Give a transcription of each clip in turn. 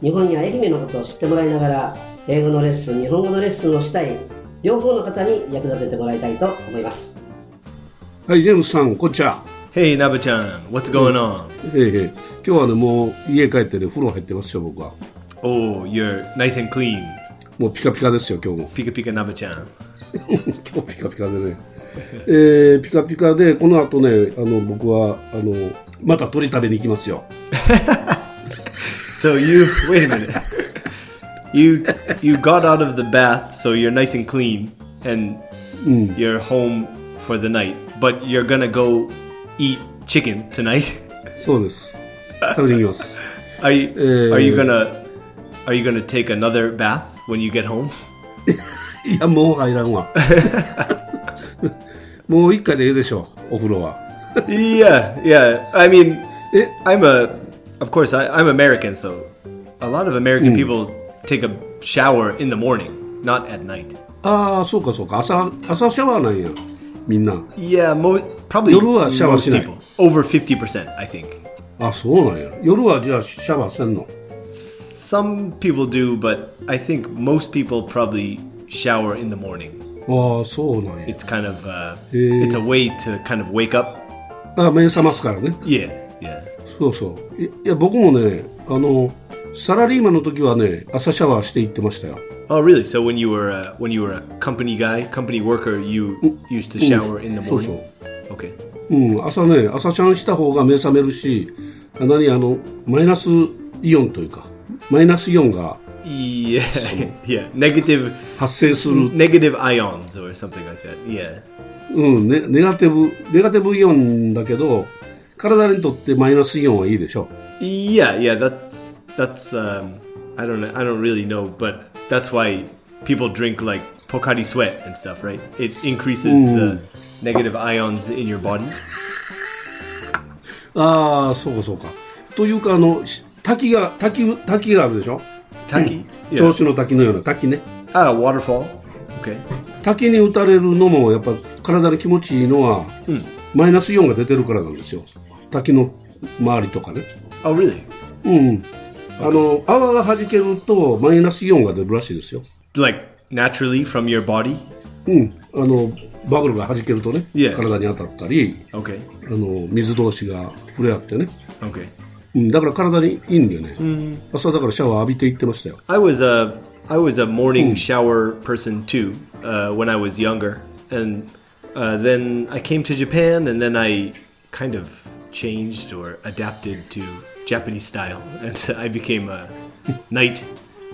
日本や愛媛のことを知ってもらいながら英語のレッスン日本語のレッスンをしたい両方の方に役立ててもらいたいと思いますはい、ジェームスさん、こんにちは。Hey, Naba-chan, what's going on? ええええ今日はね、もう家帰ってね、風呂入ってますよ、僕は。Oh, you're nice and clean. もうピカピカですよ、今日も。Pika Pika Naba-chan. 今日ピカピカでね。えー、ピカピカで、この後ね、あの、僕は、あの、また鳥食べに行きますよ。So you wait a minute. You you got out of the bath, so you're nice and clean, and you're home for the night. But you're gonna go eat chicken tonight. そうです。食べに行きます。 Are you Uh, are you gonna are you gonna take another bath when you get home? いや、もう入らんわ。もう一回でいいでしょう、お風呂は。 yeah, yeah. I mean, え、 I'm a, of course, I, I'm American, so a lot of American people take a shower in the morning, not at night. ああ、そうかそうか。朝、朝シャワーなんや。みんな。 Yeah, mo- probably 夜はシャワー most しない。 people. Over 50%, I think. あ、そうなんや。夜はじゃあシャワーせんの。 Some people do, but I think most people probably shower in the morning. ああ、そうなんや。 It's kind of, uh, Eh. it's a way to kind of wake up. あ目覚ますからね。 Yeah, yeah. そうそう。いいや、僕もね、あの、サラリーマンの時はね、朝シャワーして行ってましたよ。Oh, really? So when you were uh, when you were a company guy, company worker, you used to shower in the そう morning. そう。Okay. うん、朝ね、朝シャンした方が目覚めるし、あ何、あの、マイナスイオンというか、マイナスイオンが Yeah, yeah. Negative, 発生する、negative ions or something like that. Yeah. うん、ね、ネガティブ、ネガティブイオンだけど、体にとってマイナスイオンはいいでしょ。Yeah, yeah. That's that's. Um, I don't know. I don't really know, but that's why people drink like Pocari Sweat and stuff, right? It increases the negative ions in your body. ああ、そうかそうか。というか、あの、し滝が、滝、滝があるでしょ。Taki. 銚 Yeah. 子の滝のような滝ね。Ah, waterfall. Okay. 滝に打たれるのもやっぱ体に気持ちいいのは、マイナスイオンが出てるからなんですよ滝の周りとかね Oh, really? うんあの泡が弾けるとマイナスイオンが出るらしいですよ Like naturally from your body. うんあのバブルが弾けるとね、Yeah. 体に当たったり Okay. あの水同士が触れ合ってね、Okay. うん、だから体にいいんでね、朝だからシャワー浴びていってましたよ I was a I was a morning shower person too uh, when I was younger, and uh, then I came to Japan, and then I kind of changed or adapted to Japanese style, and I became a night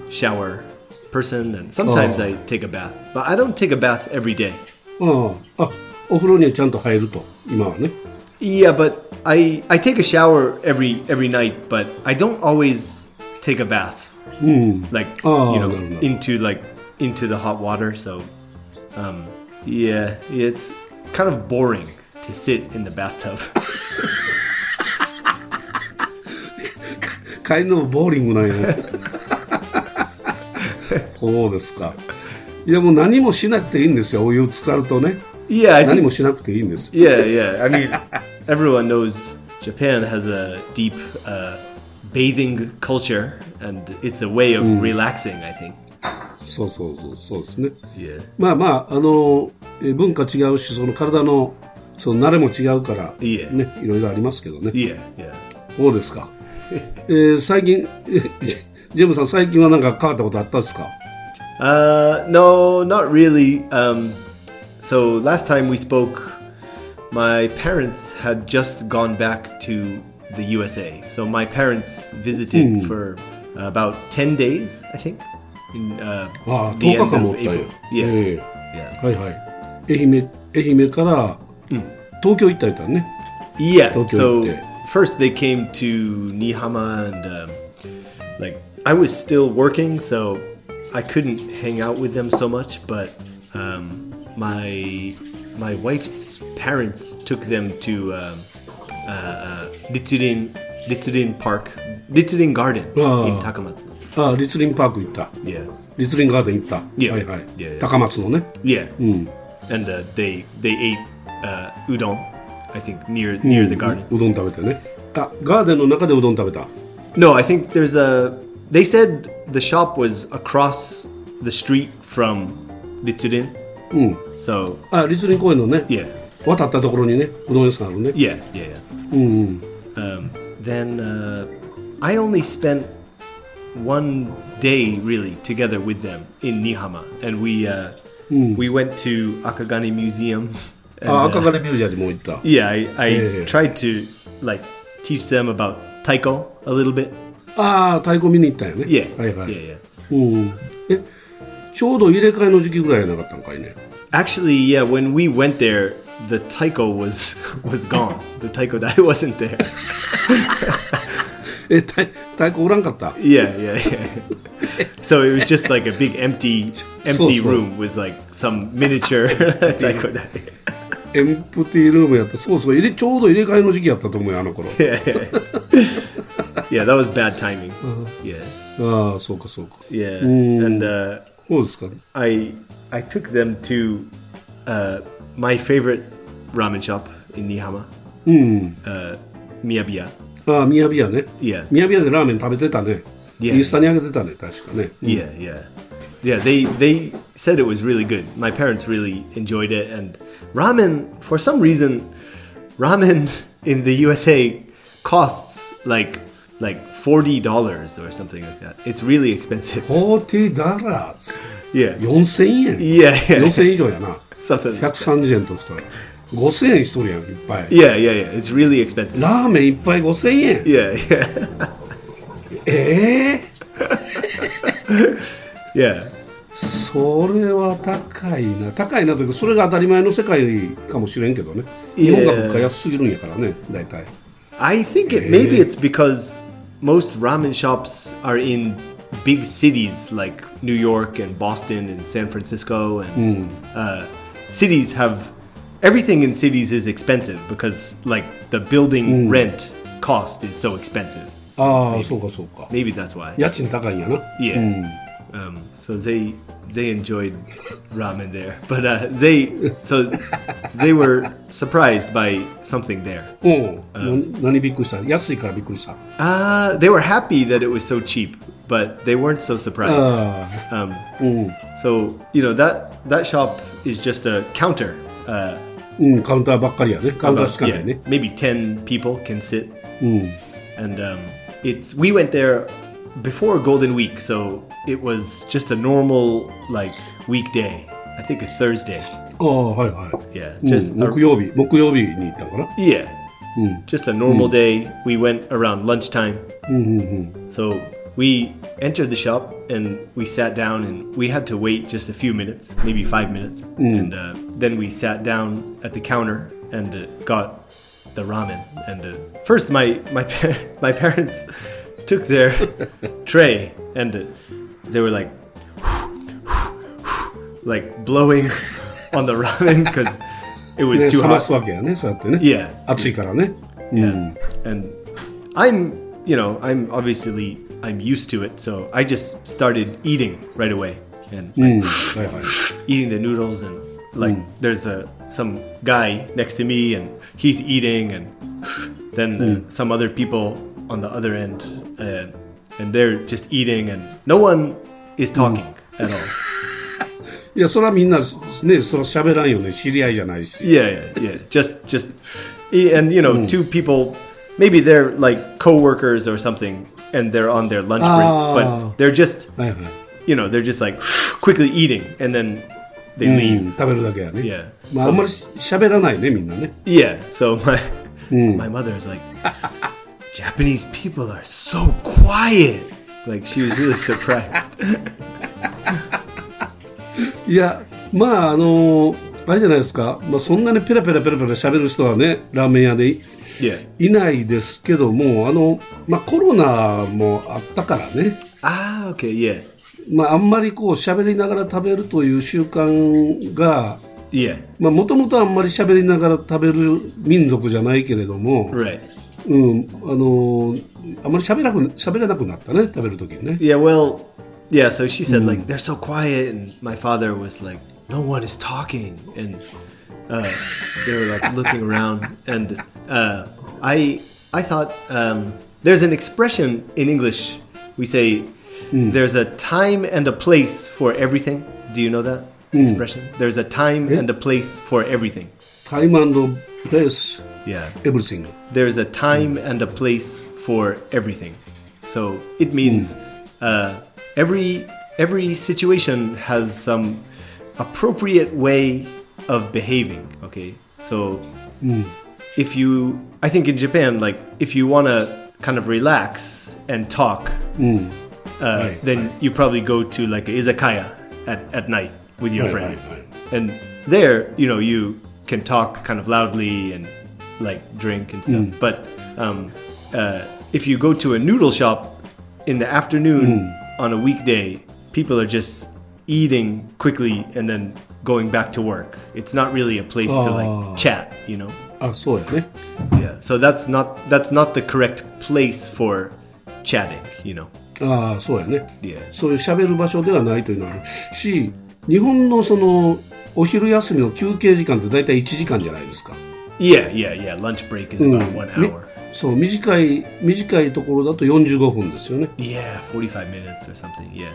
shower person. And sometimes Oh. I take a bath, but I don't take a bath every day. あああお風呂にはちゃんと入ると今はね Yeah, but I I take a shower every every night, but I don't always take a bath. Like Oh, you know, no, no. into like into the hot water. So, um, yeah, it's kind of boring to sit in the bathtub. 帰るのもボーリングなんやね そうですかいやもう何もしなくていいんですよお湯浸かるとね yeah, I 何 think. もしなくていいんです Yeah, yeah. I mean, everyone knows Japan has a deep uh, bathing culture, and it's a way of relaxing. I think. そうそうそうそうですね Yeah. まあまああのえ文化違うしその体のその慣れも違うから、いえね、いろいろありますけどね Yeah, yeah. そうですか、えー最近えジジェムさん最近は何か変わったことあったんですか Uh, no, not really. Um, so last time we spoke, my parents had just gone back to the USA. So my parents visited for uh, about ten days, I think. In uh, ああ the 10日 end 間もお of ったんや April. Yeah, え yeah, えはいはい愛媛愛媛から東京行ったりたんね yeah. Tokyo, So yeah. first they came to Niihama, and uh, like I was still working, so I couldn't hang out with them so much. But um, my my wife's parents took them to um, uh, uh, Ritsurin Ritsurin Park, Ritsurin Garden ah. in Takamatsu. Ah, Ritsurin Park Yeah. リツリンガーデン行った。Yeah. Garden. yeah. 高松のね。Yeah. うん。And、uh, hmm. they they ate uh, udon. I think near near the garden. うどん食べたね。あ、ガーデンの中でうどん食べた。No, I think there's a. They said the shop was across the street from Ritsurin. うん。So あ、立林公園のね、yeah, 渡ったところにね、うどん屋さんあるね。yeah, yeah. yeah. Um, then uh, I only spent one day really together with them in Niihama, and we uh, we went to Akagane Museum And, あ、 uh, 赤金ミュージアムも行った。 yeah, I, I Yeah, yeah. tried to like teach them about taiko a little bit. ああ、太鼓見に行ったんよね。 Yeah, はいはい。 yeah, yeah. うん。え、ちょうど入れ替えの時期ぐらいやなかったんかいね。 Actually, yeah, when we went there, the taiko was was gone. The taiko dai wasn't there. え、太太鼓おらんかった Yeah, yeah, yeah. so it was just like a big empty empty So, so. room with like some miniature taiko dai. エンプティールームやったそうそう入れちょうど入れ替えの時期やったと思うよあの頃 yeah, that was bad timing. Uh-huh. Yeah. ああそうかそうか And uh, そうですかね I I took them to uh, my favorite ramen shop in Niihama, うん uh, Miyabiya. Ah, ああ宮部屋ね Yeah. 宮部屋でラーメン食べてたねインスタにあげてたね確かね Yeah, yeah Yeah, they they said it was really good. My parents really enjoyed it and ramen for some reason ramen in the USA costs like like $40 or something like that. It's really expensive. 40ダラーズ。 Yeah. 4000円。 Yeah, yeah. 4000円以上やな。 Something. like that. 130円としたら。5000円しとるやん、いっぱい。 Yeah, yeah, yeah. It's really expensive. ラーメンいっぱい5000円。 Yeah, yeah. ええ yeah. それは高いな。高いなというか、それが当たり前の世界かもしれんけどね。日本が物価安すぎるんやからね、大体。I think it maybe it's because most ramen shops are in big cities like New York and Boston and San Francisco and uh, cities have everything in cities is expensive because like the building rent cost is so expensive. So ああ、そうかそうか。maybe that's why. 家賃高いんやな。Yeah. Um, so they they enjoyed ramen there, but uh, they so they were surprised by something there. うん。な何びっくりした安いからびっくりした。 Uh, they were happy that it was so cheap, but they weren't so surprised. ああ。 Um, うん。 so you know that that shop is just a counter. Uh, うん、カウンターばっかりやね。カウンター about- しかな yeah, いね。 maybe ten people can sit, うん。 and um, it's we went there before Golden Week, so it was just a normal like weekday. I think a Thursday. ああ、はいはい。 Yeah, うん just a- 木曜日、木曜日に行ったんかな。 yeah, just a normal day. We went around lunchtime. うんうんうん。 So we entered the shop and we sat down and we had to wait just a few minutes, maybe five minutes. And uh, then we sat down at the counter and uh, got the ramen. And uh, first, my my par- my parents took their tray and uh, they were like like blowing on the ramen because it was ね、 too 冷ます hot. わけやね、そうやってね。 Yeah. 暑いからね。 Yeah. And I'm, you know, I'm obviously I'm used to it, so I just started eating right away and うん。 like, はいはい。 eating the noodles and like there's a some guy next to me and he's eating and then uh, some other people on the other end uh, and they're just eating and no one is talking at all. いや、それはみんなね、それは喋らんよね。知り合いじゃないし。 Yeah, yeah, yeah. Just, just, yeah, and you know, two people, maybe they're like coworkers or something, and they're on their lunch break, Ah. but they're just, はいはい。 you know, they're just like quickly eating, and then they う leave. ん、食べるだけやね。 Yeah. まあ、あんまり喋らないね、みんなね。 Yeah. So my my mother is like, Japanese people are so quiet. Like she was really surprised. いや、まあ、あのあれじゃないですか。まあ、そんなにペラペラペラペラ喋る人はね、ラーメン屋でい Yeah. いないですけどもあの、まあ、コロナもあったからね、Ah, okay, yeah. まあ、あんまりこう喋りながら食べるという習慣が Yeah. もともとあんまり喋りながら食べる民族じゃないけれども、Right. うん、あのあんまり喋らなく喋れなくなったね食べる時にね Yeah, well, yeah, so she said, like, they're so quiet, and my father was like, no one is talking, and uh, they were like looking around, and uh, I, I thought um, there's an expression in English, we say, there's a time and a place for everything. Do you know that expression? There's a time and a place for everything. タイムプレイス yeah. everything. There's a time and a place for everything. So it means uh, every every situation has some appropriate way of behaving. Okay. So mm. if you, I think in Japan, like if you want to kind of relax and talk, mm. uh, right, then right. you probably go to like izakaya at, at night with your right, friends. And there, you know, you can talk kind of loudly and like drink and stuff. But um, uh, if you go to a noodle shop in the afternoon on a weekday, people are just eating quickly and then going back to work. It's not really a place to Oh. like chat, you know. あそうやね Yeah. So that's not that's not the correct place for chatting, you know. ああそうやね Yeah. そういう喋る場所ではないというのはあるし日本のそのお昼休みの休憩時間って大体1時間じゃないですか、 Yeah, yeah, yeah. Lunch break is うん about one み hour. そう短い短いところだと45分ですよね Yeah, 45 minutes or something. Yeah.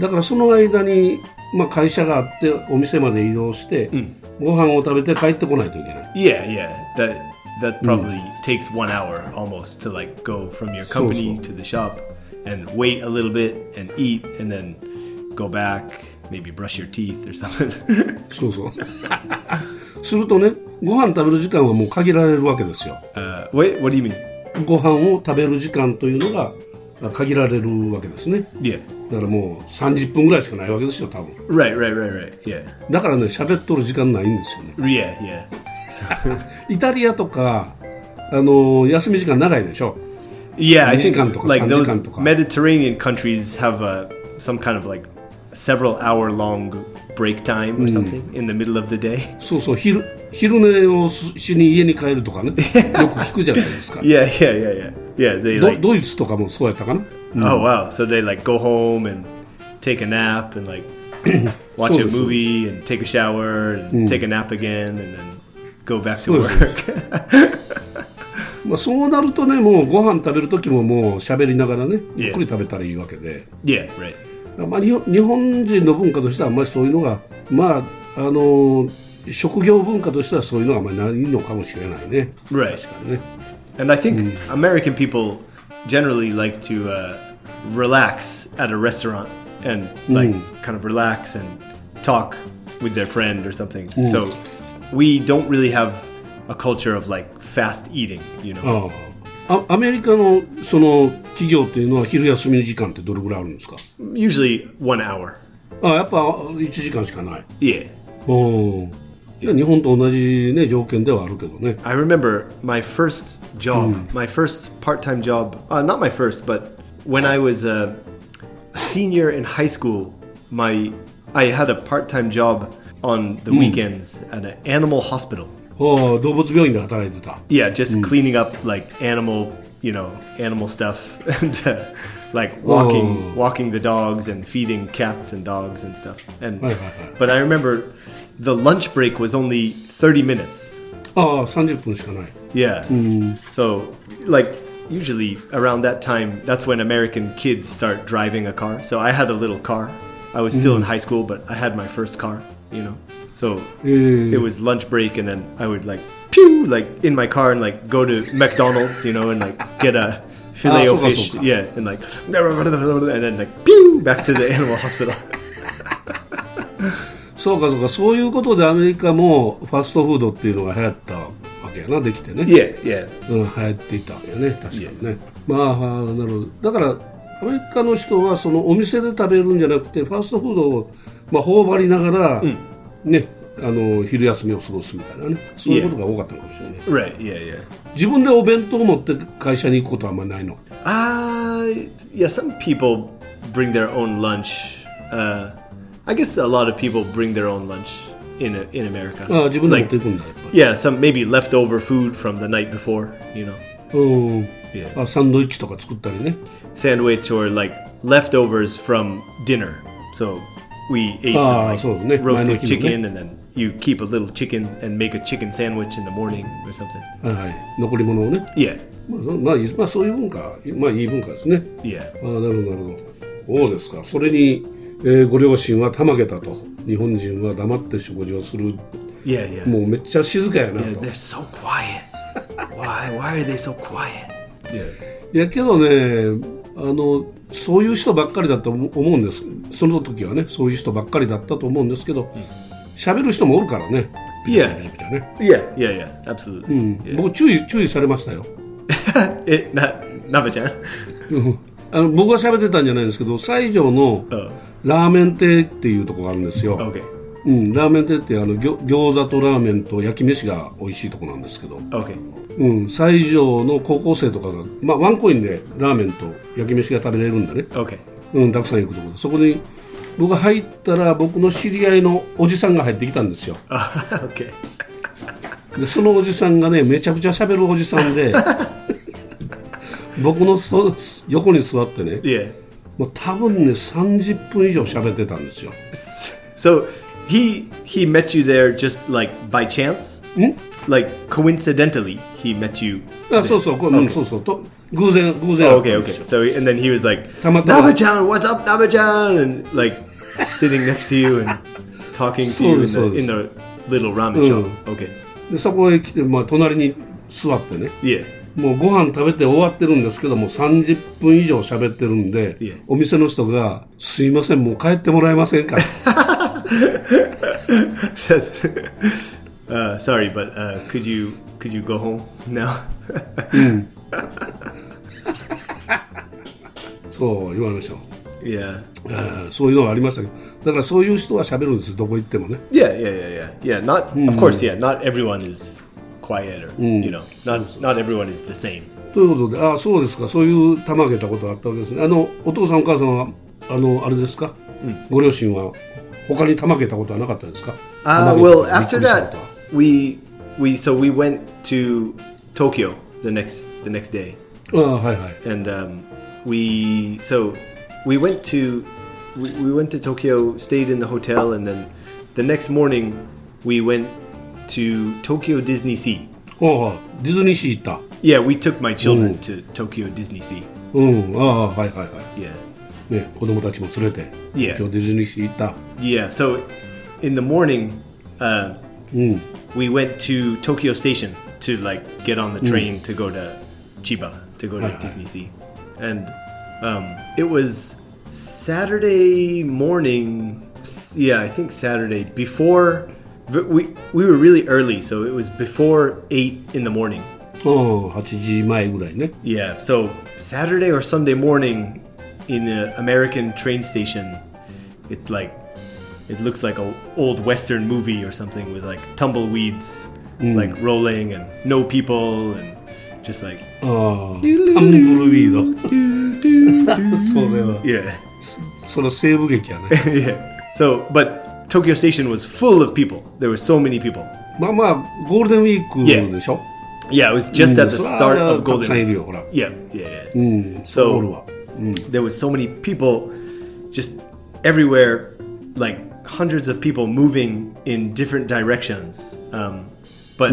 だからその間に、まあ、会社があってお店まで移動して、ご飯を食べて帰ってこないといけない Yeah, yeah. That that probably takes one hour almost to like go from your So, company so. to the shop and wait a little bit and eat and then go back, maybe brush your teeth or something. そうそうするとね ご飯食べる時間はもう限られるわけですよ。Uh, ご飯を食べる時間というのが限られるわけですね。だからもう30分ぐらいしかないわけですよ、多分。Right, だからね、喋っとる時間ないんですよね。Yeah, イタリアとかあの休み時間長いでしょ。Yeah, 2時間とか3時間とか。Mediterranean countries have some kind of like several hour long break time or something in the middle of the day. そうそう昼昼寝をしに家に帰るとかねよく聞くじゃないですか Yeah, yeah, yeah, yeah. Yeah, they ド like ドイツとかもそうやったかな Oh wow! So they like go home and take a nap and like watch a Sort of, movie and take a shower and take a nap again and then go back to Sort of. work. まあ、そうなるとねもうご飯食べる時ももう喋りながらね Yeah. ゆっくり食べたらいいわけで、 yeah, right. まあ、日本日本人の文化としてはあんまりそういうのがまああの職業文化としてはそういうのがあんまりないのかもしれないね Right. 確かにね And I think American people generally like to uh, relax at a restaurant and like kind of relax and talk with their friend or something. So we don't really have a culture of like fast eating, you know. ああ アメリカのその企業っていうのは昼休みの時間ってどれぐらいあるんですか Usually one hour. あやっぱ1時間しかない Yeah. うんいや日本と同じ、ね、条件ではあるけどね I remember my first job, my first part time job, uh, not my first, but when I was a senior in high school, my I had a part time job on the weekends at an animal hospital. ああ動物病院で働いてた Yeah, just cleaning up like animal, you know, animal stuff and uh, like walking Oh. walking the dogs and feeding cats and dogs and stuff. And Right, right, right. but I remember the lunch break was only 30 minutes. ああ30分しかない Yeah. So, like, usually around that time, that's when American kids start driving a car. So I had a little car. I was still in high school, but I had my first car, you know? So Eh. it was lunch break, and then I would, like, pew, like, in my car and, like, go to McDonald's, you know, and, like, get a filet Ah, o fish. Yeah. And, like, and then, like, pew, back to the animal hospital. そうかそうかそういうことでアメリカもファストフードっていうのが流行ったわけやなできてね、yeah, yeah. うん、流行っていったわけやね確かにねまあなるほどだからアメリカの人はそのお店で食べるんじゃなくてファストフードを、まあ、頬張りながら、ね あの昼休みを過ごすみたいなねそういうことが多かったのかもしれない、 Right. Yeah. Yeah. 自分でお弁当を持って会社に行くことはあんまりないの Uh, yeah. Some people bring their own lunch. Uh, I guess a lot of people bring their own lunch in in America. ああ自分で持っ Like, ていくんだやっぱり yeah, some maybe leftover food from the night before. You know, うん、 Yeah. あサンドイッチとか作ったりね sandwich or like leftovers from dinner. So we ate Ah, some so, like ne- roasted chicken, ne? and then you keep a little chicken and make a chicken sandwich in the morning or something. はいはい残り物をね Yeah. まあ、そまあ、まあそういう文化まあいい文化ですね Yeah. ああなるほどなるほどそうですかそれに、えーご両親はたまげたと日本人は黙って食事をする Yeah. Yeah. もうめっちゃ静かやな Yeah, と they're so quiet. why? Why are they so quiet? Yeah. いやけどねあのそういう人ばっかりだと思思うんですその時はねそういう人ばっかりだったと思うんですけど喋、る人もおるからねチャね、Yeah. Yeah. Yeah. Absolutely. うん、Yeah. 僕注意注意されましたよ it not Naba-chan. うんあの僕が喋ってたんじゃないんですけど西条の Oh. ラーメン亭っていうところがあるんですよ、Okay. うん、ラーメン亭ってあの餃子とラーメンと焼き飯が美味しいとこなんですけど.うん、西条の高校生とかが、まあ、ワンコインでラーメンと焼き飯が食べれるんだね.うん、たくさん行くところでそこに僕が入ったら僕の知り合いのおじさんが入ってきたんですよ.でそのおじさんがねめちゃくちゃ喋るおじさんで 僕のそ横に座ってね Yeah. もう多分ね30分以上喋ってたんですよ So he he met you there just like by chance? Like coincidentally, he met you. あそうそうこう、うん、そうそうと偶然偶然 Oh, 会った okay, ん okay. ですよ So and then he was like, Tamatama. Naba-chan, what's up, Naba-chan? And like sitting next to you and talking to you in the, in the little ramen shop. Okay. でそこへ来て、まあ、隣に座ってね Yeah. もうご飯食べて終わってるんですけども30分以上喋ってるんで、いえお店の人が「すいませんもう帰ってもらえませんか?」says, uh, sorry, but uh, 五本 そう言われましたよ。いや。そういうのはありましたけど。だからそういう人は喋るんです、どこ行ってもね。いやいやいやいや。いや、いや of course, yeah, not everyone is quiet or, you know, not, everyone is the same. ということで、あそうですか、そういうたまげたことあったわけですね。あの、お父さん、お母さんは、あの、あれですか、ご両親は他にたまげたことはなかったですか Uh, たまげた well, びっく after りしたこ that, とは we we so we went to Tokyo the next the next day, ああはいはい and um, we so we went to we, we went to Tokyo, stayed in the hotel, and then the next morning we went to Tokyo Disney Sea. ほうほうディズニーシー行った Yeah, we took my children to Tokyo Disney Sea. うんああはいはいは Yeah. いね子供たちも連れて Yeah. 今日ディズニーシー行った Yeah, so in the morning, uh, we went to Tokyo Station to like get on the train to go to Chiba to go to Right, right. Disney Sea, and um, it was Saturday morning. s- Yeah, I think Saturday before. but We we were really early, so it was before eight in the morning. うん8時前ぐらいね Yeah, so Saturday or Sunday morning in an American train station. It's like it looks like an old western movie or something with like tumbleweeds mm. like rolling and no people and just like oh yeah. So, but Tokyo Station was full of people. There were so many people. まあまあ、ゴールデンウィークでしょ yeah. yeah, it was just mm. at the start of uh, Golden Week. Yeah, yeah, yeah. So, わ there was so many people just everywhere, like hundreds of people moving in different directions. Um, but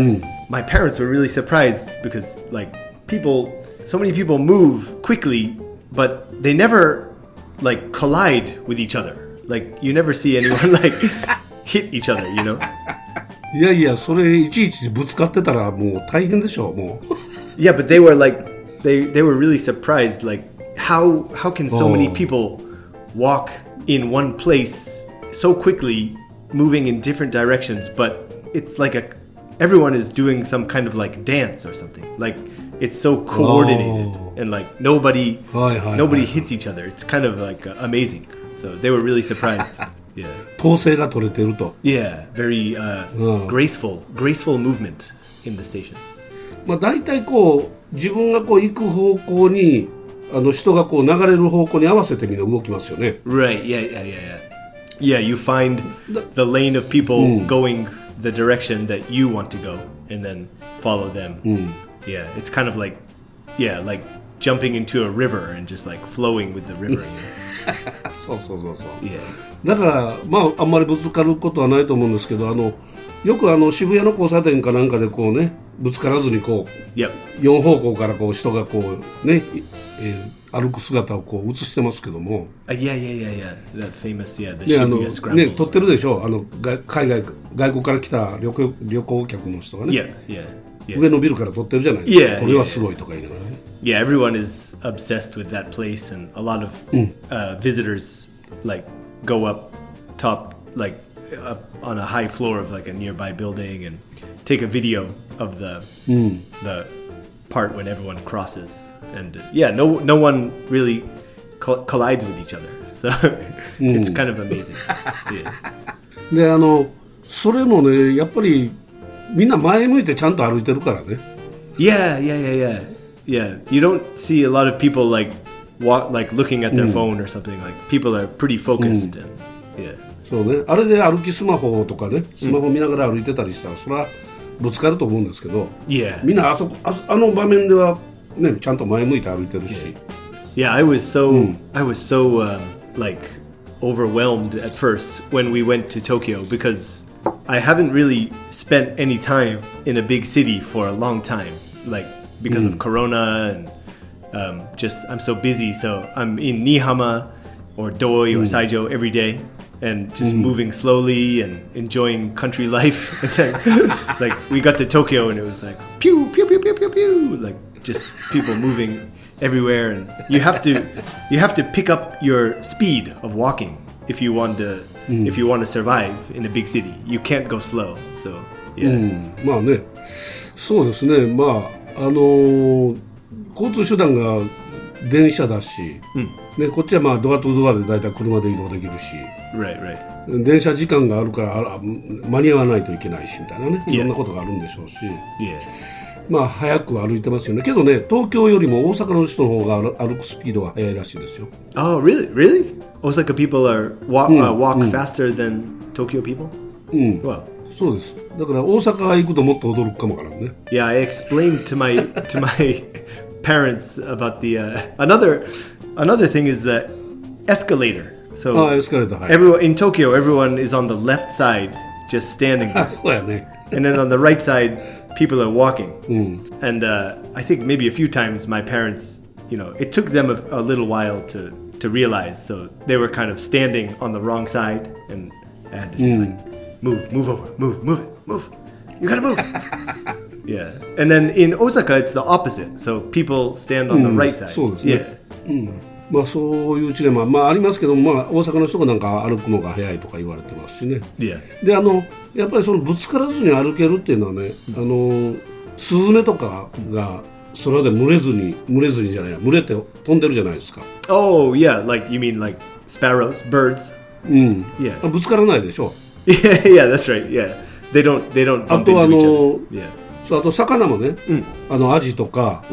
my parents were really surprised because like people, so many people move quickly, but they never like collide with each other. Like you never see anyone like hit each other, you know? いやいやそれいちいちぶつかってたらもう大変でしょもう Yeah, but they were like they they were really surprised like how how can so many Oh. people walk in one place so quickly moving in different directions but it's like a everyone is doing some kind of like dance or something. Like it's so coordinated Oh. and like nobody Hi, hi, nobody hi. hits each other. It's kind of like uh, amazing. So they were really surprised. Yeah. 統制が取れてると、 Yeah, very uh, Oh. graceful, graceful movement in the station. まあ、大体こう自分がこう行く方向に あの人がこう流れる方向に合わせてみんな動きますよね Right. Yeah. Yeah. Yeah. Yeah. Yeah. You find the lane of people going the direction that you want to go, and then follow them. Yeah. It's kind of like, yeah, like jumping into a river and just like flowing with the river. そうそうそうそう Yeah. だからまああんまりぶつかることはないと思うんですけどあのよくあの渋谷の交差点かなんかでこうねぶつからずにこ Yep. う4方向からこう人がこうね、えー歩く姿をこう映してますけども、Uh, yeah. Yeah. Yeah. Yeah. That famous. Yeah. The ねあの.ね撮ってるでしょあのが海外外国から来た旅行旅行客の人がね、Yeah. Yeah. Yeah. 上のビルから撮ってるじゃないですか、Yeah, これはすごいとか言いながらね。yeah, everyone is obsessed with that place, and a lot of uh, visitors like go up top, like up on a high floor of like a nearby building, and take a video of the the part when everyone crosses. And uh, yeah, no no one really col- collides with each other, so it's kind of amazing. yeah. であのそれもねやっぱりみんな前向いてちゃんと歩いてるからね Yeah, yeah, yeah, yeah, yeah. You don't see a lot of people like walk, like looking at their phone or something. Like people are pretty focused and yeah, そうねあれで歩きスマホとかねスマホ見ながら歩いてたりしたら、それはぶつかると思うんですけど yeah, みんなあそこあそあの場面では、ね、ちゃんと前向いて歩いてるし。Yeah, I was so、うん、I hmm. was so、uh, like overwhelmed at first when we went to Tokyo because I haven't really spent any time in a big city for a long time, like because of hmm. Corona and um, just I'm so busy. So I'm in Niihama or Doi or hmm. Saijo every day, and just moving slowly and enjoying country life. And then, like we got to Tokyo and it was like pew pew pew pew pew pew, like just people moving everywhere, and you have to you have to pick up your speed of walking if you want to if you want to survive in a big city. You can't go slow. So う yeah. んまあねそうですねまああのー交通手段が電車だし、 ね、こっちはまあドアとドアで大体車で移動できるし Right, right. 電車時間があるからあら間に合わないといけないしみたいなねいろんなことがあるんでしょうし、Yeah. まあ早く歩いてますよねけどね東京よりも大阪の人の方が歩歩くスピードが速いらしいですよ Oh, really? Really? Osaka people are walk uh, walk faster than Tokyo people? Well, そうですだから大阪行くともっと驚くかもわからんね yeah. I explained to my to my parents about the uh, another Another thing is the escalator. So oh, let's go to the. Everyone in Tokyo, everyone is on the left side, just standing. Absolutely. And then on the right side, people are walking. Mm. And uh, I think maybe a few times my parents, you know, it took them a, a little while to to realize. So they were kind of standing on the wrong side, and I had to say mm. like, "Move, move over, move, move move. You gotta move." yeah. And then in Osaka, it's the opposite. So people stand on the right side. そうですね。Yeah. まあそういう違いもまあありますけどまあ大阪の人がなんか歩くのが早いとか言われてますしね Yeah. であのやっぱりそのぶつからずに歩けるっていうのはねあのスズメとかが空で群れずに群れずにじゃない群れて飛んでるじゃないですか Oh yeah, like you mean like sparrows, birds? うん Yeah. ぶつからないでしょ Yeah, yeah, that's right. Yeah, they don't they don't あとあの. Yeah. そうあと魚もね、あのアジとか、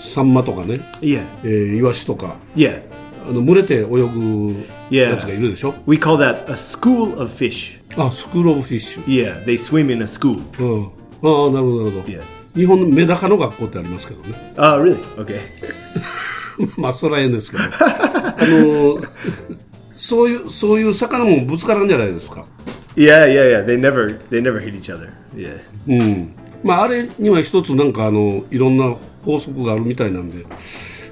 サンマとかね、Yeah. えーイワシとか Yeah. あの群れて泳ぐ Yeah. やつがいるでしょ？We call that a school of fish. あスクール・オブ・フィッシュ Yeah, they swim in a school. うん、ああなるほどなるほど、Yeah. 日本のメダカの学校ってありますけどね Oh, really? Okay. まあそれはええんですけどあのそういうそういう魚もぶつからんじゃないですか Yeah, yeah, yeah. They never they never hit each other. Yeah. うんまああれには一つなんかあのいろんな法則があるみたいなんで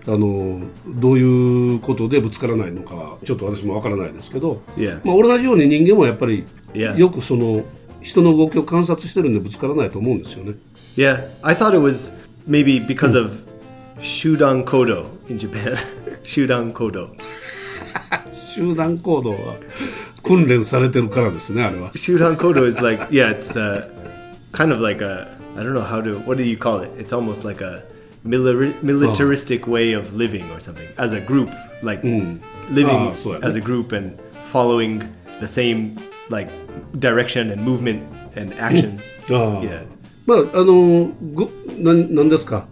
あのどういうことでぶつからないのかはちょっと私もわからないですけど.まあ、同じように人間もやっぱり.よくその人の動きを観察してるんでぶつからないと思うんですよね Yeah. I thought it was maybe because of Shudan Kodo in Japan. Shudan Kodo. 集団行動は訓練されてるからですねあれは Shudan Kodo is like yeah, it's uh, kind of like a I don't know how to what do you call it? It's almost like a mili- militaristic way of living or something as a group, like living Ah, so, as a group and following the same like direction and movement and actions. ああ yeah. まああのぐなんなんですか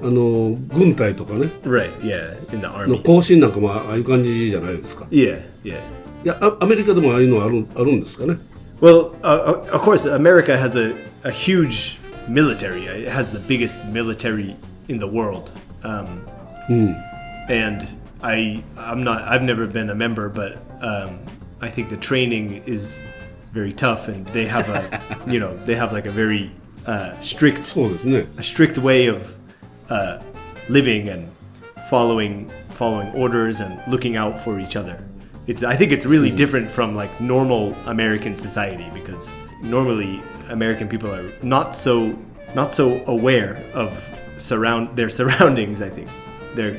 あの軍隊とかね Right. Yeah. In the の army. 行進なんかもああいう感じじゃないですか Yeah. Yeah. いやあアメリカでもああいうのあるあるんですかね Well, uh, of course, America has a, a huge military. Uh, it has the biggest military in the world. Um, mm. And I, I'm not. I've never been a member, but um, I think the training is very tough, and they have a, you know, they have like a very uh, strict, a strict way of uh, living and following following orders and looking out for each other. It's. I think it's really mm. different from like normal American society because normally American people are not so not so aware of surround their surroundings. I think they're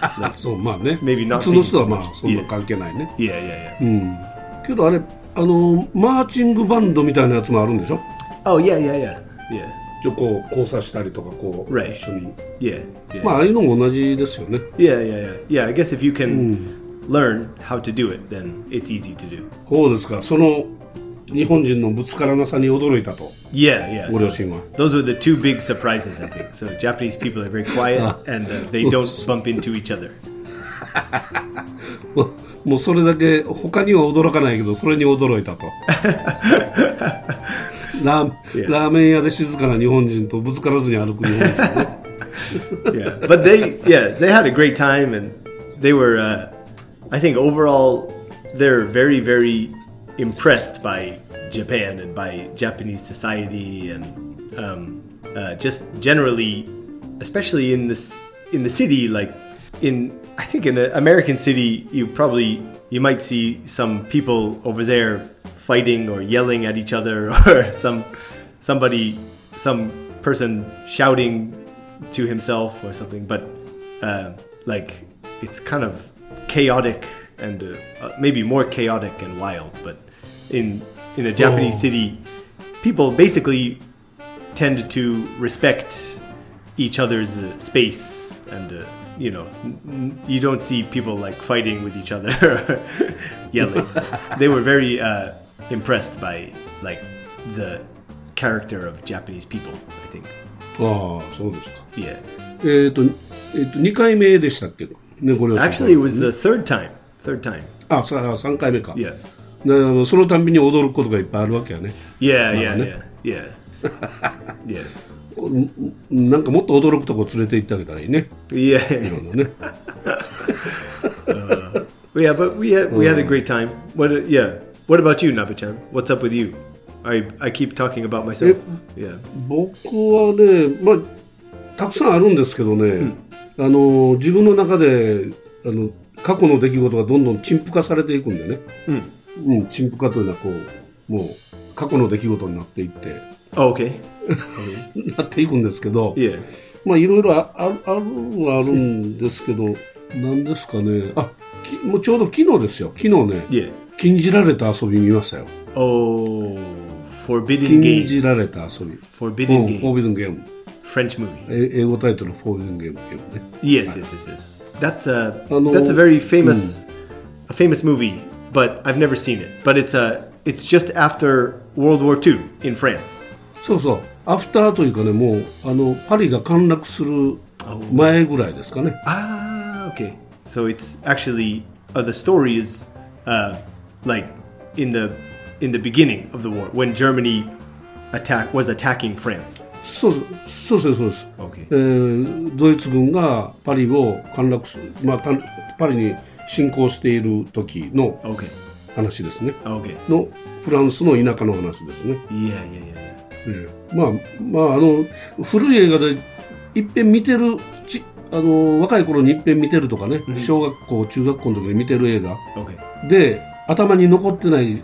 あそうまあね Maybe not 普通の人 so ま much. あそんな関係ないね yeah yeah yeah けどあれあのマーチングバンドみたいなやつもあるんでしょ oh yeah yeah yeah yeah ちょこう交差したりとかこう、Right. 一緒に yeah yeah まあああいうのも同じですよね yeah yeah yeah yeah. I guess if you can learn how to do it, then it's easy to do. そうですかその日本人のぶつからなさに驚いたと Yeah, yeah. ご so 両親は those were the two big surprises, I think. So Japanese people are very quiet and uh, they don't bump into each other. もうそれだけ他には驚かないけどそれに驚いたとラーメン屋で静かな日本人とぶつからずに歩く日本人ね Yeah, but they yeah they had a great time and they were uh, I think overall they're very very impressed by Japan and by Japanese society and um, uh, just generally, especially in this in the city like in I think in an American city you probably you might see some people over there fighting or yelling at each other or some somebody some person shouting to himself or something. But uh, like it's kind of chaotic and uh, uh, maybe more chaotic and wild but in in a japanese Oh. city people basically tend to respect each other's uh, space and uh, you know n- n- you don't see people like fighting with each other or yelling they were very uh, impressed by like the character of japanese people i think ああそうですか yeah えっ、と,、えー、と2回目でしたっけねご両親 actually it was the third time Third time あさ3回目か、yeah であのそのたんびに驚くことがいっぱいあるわけやね yeah Wow, yeah ne? yeah yeah yeah こうんなんかもっと驚くとこ連れて行ってあげたらいいね yeah いろんなね yeah but we had we had a great time what uh, yeah what about you nabachan what's up with you i i keep talking about myself yeah 僕はね、まあ、たくさんあるんですけどね、あの自分の中であの過去の出来事がどんどん陳腐化されていくんでね、うん。陳腐化というのはこうもう過去の出来事になっていって。oh, okay なっていくんですけど、yeah まあいろいろあああるはあるんですけどなんですかね。あきもうちょうど昨日ですよ。昨日ね yeah 禁じられた遊び見ましたよ。oh forbidden 禁 game じられた遊び。Forbidden うん game フォービズンゲーム french movie え英語タイトルフォービズンゲームゲームね。Yes, yes, yes, yes. That's a Ano- that's a very famous a famous movie, but I've never seen it. But it's a it's just after World War II in France. そうそうアフターというかねもうあのパリが陥落する前ぐらいですかね Ah, okay. So it's actually uh, the story is uh, like in the in the beginning of the war when Germany attack was attacking France. そうそうそうですそうです、Okay. えードイツ軍がパリを陥落する、まあ、たパリに侵攻している時の Okay. 話ですね Okay. のフランスの田舎の話ですね Yeah, yeah, yeah, yeah. ええまあまああの古い映画でいっぺん見てるちあの若い頃にいっぺん見てるとかね、小学校中学校の時に見てる映画 Okay. で頭に残ってない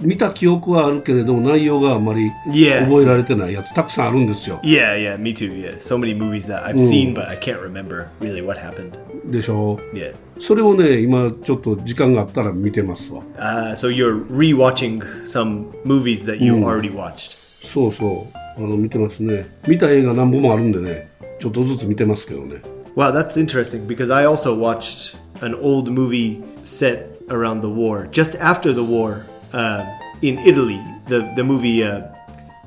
見た記憶はあるけれども内容があんまり Yeah. 覚えられてないやつたくさんあるんですよ Yeah, yeah, me too. Yeah, so many movies that I've seen, but I can't remember really what happened. でしょ Yeah. それをね今ちょっと時間があったら見てますわ Uh, so you're rewatching some movies that you already watched. そうそうあの見てますね見た映画何本もあるんでねちょっとずつ見てますけどね Wow, that's interesting because I also watched an old movie set around the war, just after the war, uh, in Italy, the the movie uh,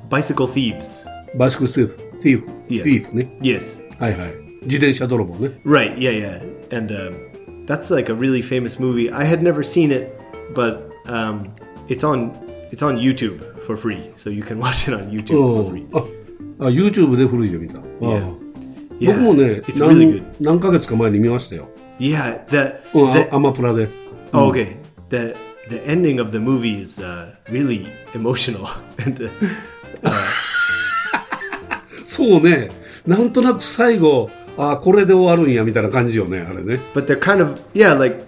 Bicycle Thieves. Bicycle Thieves. Thief. Yeah. Thief, ne? Yes. Hi, hi. 自転車泥棒ね。Right, yeah, yeah. And uh, that's like a really famous movie. I had never seen it, but um, it's on it's on YouTube for free, so you can watch it on YouTube for free. あ、YouTube で古いで見た。Yeah. 僕もね、it's really good. 何ヶ月か前に見ましたよ。Yeah, that, that That the ending of the movie is uh, really emotional, and uh, そうね。なんとなく最後、あこれで終わるんやみたいな感じよね、あれね。 but they're kind of yeah like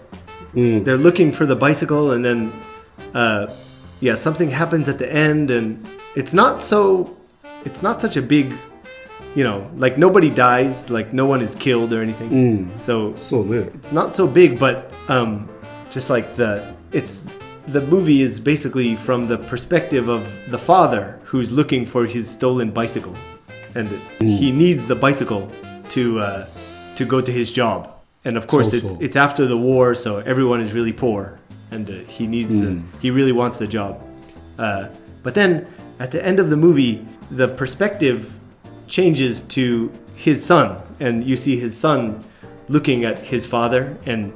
うん。 they're looking for the bicycle and then uh, yeah something happens at the end and it's not so it's not such a big you know like nobody dies like no one is killed or anything so そうね。 it's not so big but um, just like the it's the movie is basically from the perspective of the father who's looking for his stolen bicycle. And he needs the bicycle to uh, to go to his job. And of course So, it's so. it's after the war so everyone is really poor. And uh, he needs the, he really wants the job. Uh, but then at the end of the movie the perspective changes to his son. And you see his son looking at his father and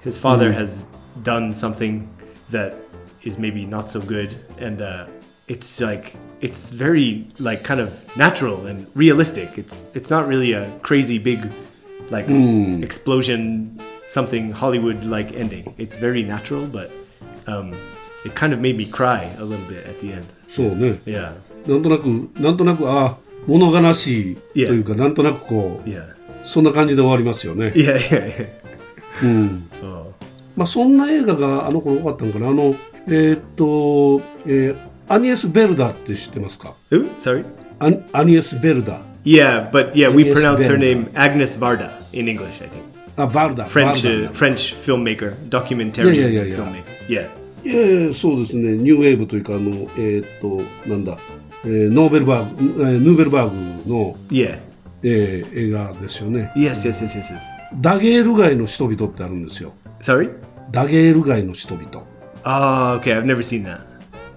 his father has done something that is maybe not so good and uh, it's like it's very like kind of natural and realistic it's it's not really a crazy big like explosion something hollywood like ending it's very natural but um, it kind of made me cry a little bit at the end そうね。 yeah なんとなく、なんとなく、あ物悲しいというか、なんとなくこう、 yeah そんな感じで終わりますよね。 yeah yeah, yeah. うん。 Oh. まあ、そんな映画があの頃多かったのかな。あの、えーっと、えーアニエス・ベルダって知ってますか Ooh, sorry アニアニエス・ベルダ。yeah but yeah we pronounce her Varda. name agnes varda in english i think あ、バルダ。french バル uh, ダ French filmmaker, documentary Yeah, yeah, yeah, yeah. filmmaker. Yeah. ええそうですね。ニューウェーブというか、あの、えーっと、なんだ、えーノーベルバーグ、えーヌーベルバーグの、Yeah. えー映画ですよね。Yes, yes, yes, yes, yes. ダゲール街の人々ってあるんですよ。Sorry? ダゲール街の人々。Oh, okay. I've never seen that.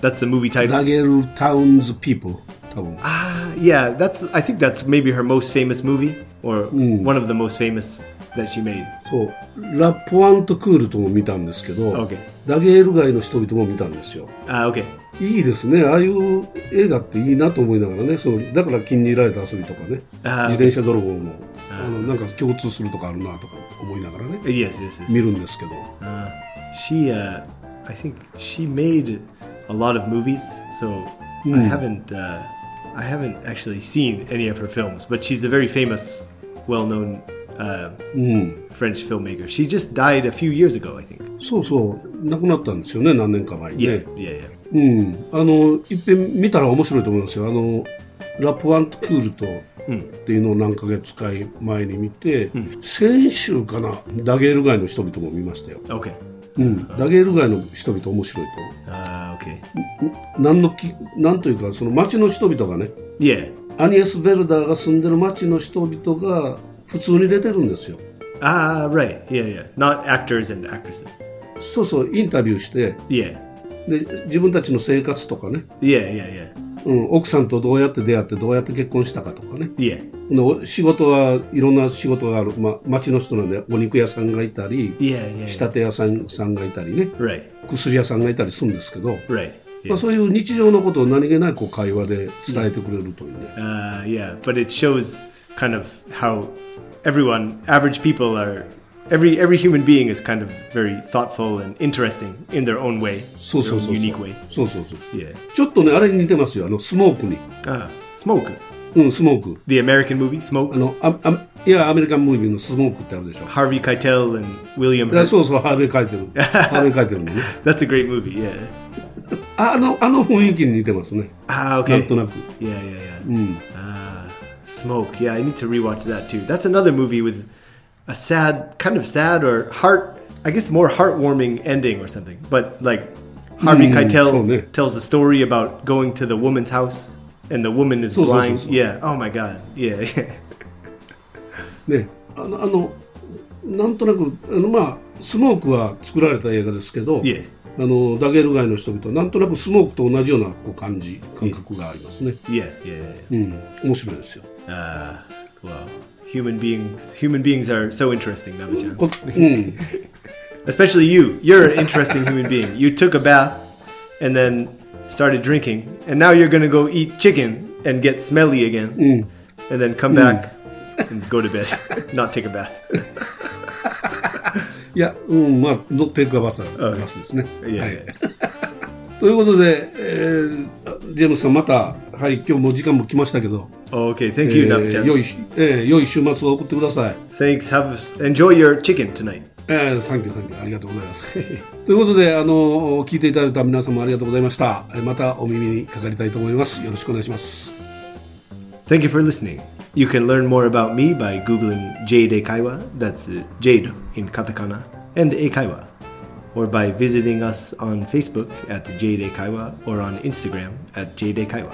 That's the movie title. ダゲールタウンズ・ピープル。多分。Ah, yeah. That's. I think that's maybe her most famous movie, or one of the most famous that she made. そう。ラ・ポワント・クールとも見たんですけど、Okay. ダゲール街の人々も見たんですよ。Ah, okay. いいですね。ああいう映画っていいなと思いながらね。そのだから禁じられた遊びとかね。あー自転車泥棒も、あのなんか共通するとかあるなとか思いながらね。Yes, yes, yes. 見るんですけど。Uh, she, uh, I think she made a lot of movies, so I haven't, uh, I haven't actually seen any of her films. But she's a very famous, well-known uh, うん。French filmmaker. She just died a few years ago, I think. そうそう。亡くなったんですよね。何年か前に Yeah, ね。yeah, yeah. うん。あの、いっぺん見たら面白いと思いますよ。あの、ラ・ポワント・クールと、っていうのを何ヶ月か前に見て、先週かな、ダゲール街の人々も見ましたよ。Okay. うん。ダゲール街の人々面白いと思う。Uh, okay. なんのきなんというかその町の人々がね Yeah. アニエス・ベルダーが住んでる町の人々が普通に出てるんですよ Ah, right. Yeah, yeah. Not actors and actresses. そうそうインタビューして Yeah. で自分たちの生活とかね、Yeah, yeah, yeah. うん、奥さんとどうやって出会ってどうやって結婚したかとかね Yeah. 仕事はいろんな仕事がある、まあ、町の人なんでお肉屋さんがいたり Yeah, yeah. 仕 yeah. 立て屋さんさんがいたりね Right. 薬屋さんがいたりするんですけど、Right. ま Yeah. あ、そういう日常のことを何気ないこう会話で伝えてくれるというね、Uh, yeah, but it shows kind of how everyone, average people, are. Every every human being is kind of very thoughtful and interesting in their own way, そう their そう own そうそう unique way. そうそうそう Yeah. ちょっとねあれに似てますよあのスモークに Ah, Smoke. うんスモーク The American movie Smoke. あのああいやアメリカンムービーのスモークってあるでしょ Harvey Keitel and William. いや Hurt. そうそうハーベイ書いてるハーベイ書いてるのね That's a great movie. Yeah. あのあの雰囲気に似てますね Ah, なん okay. となく Yeah, yeah, yeah. うん Ah, Smoke. Yeah, I need to rewatch that too. That's another movie with a sad, kind of sad or heart, I guess more heartwarming ending or something. But like Harvey Mm, Keitel tells the story about going to the woman's house and the woman is blind. Yeah. Oh my god. Yeah. ねあのあのなんとなくあのまあスモークは作られた映画ですけど、yeah. あのダゲル街の人々はなんとなくスモークと同じようなこう感じ感覚がありますね。Yeah, yeah. うん、面白いですよ。Uh, wow. human beings human beings are so interesting, Nava-chan. Hmm. Especially you. You're an interesting human being. You took a bath and then started drinking, and now you're gonna go eat chicken and get smelly again, mm. and then come mm. back hmm. and go to bed, not take a bath. yeah hmm, no take a bath uh, oh, ということで、えージェームスさん、また、はい、今日も時間も来ましたけど、Okay, thank え you, ー Naba-chan. 良いし、えー良い週末を送ってください。Thanks. Have enjoy your chicken tonight. えー、サンキュー、サンキュー、ありがとうございます。ということで、あの、聞いていただいた皆様ありがとうございました。えーまたお耳にかかりたいと思います。よろしくお願いします。Thank you for listening. You can learn more about me by googling Jade Eikaiwa, that's uh, Jade in katakana, and Eikaiwa, or by visiting us on Facebook at Jade Eikaiwa or on Instagram at Jade Eikaiwa.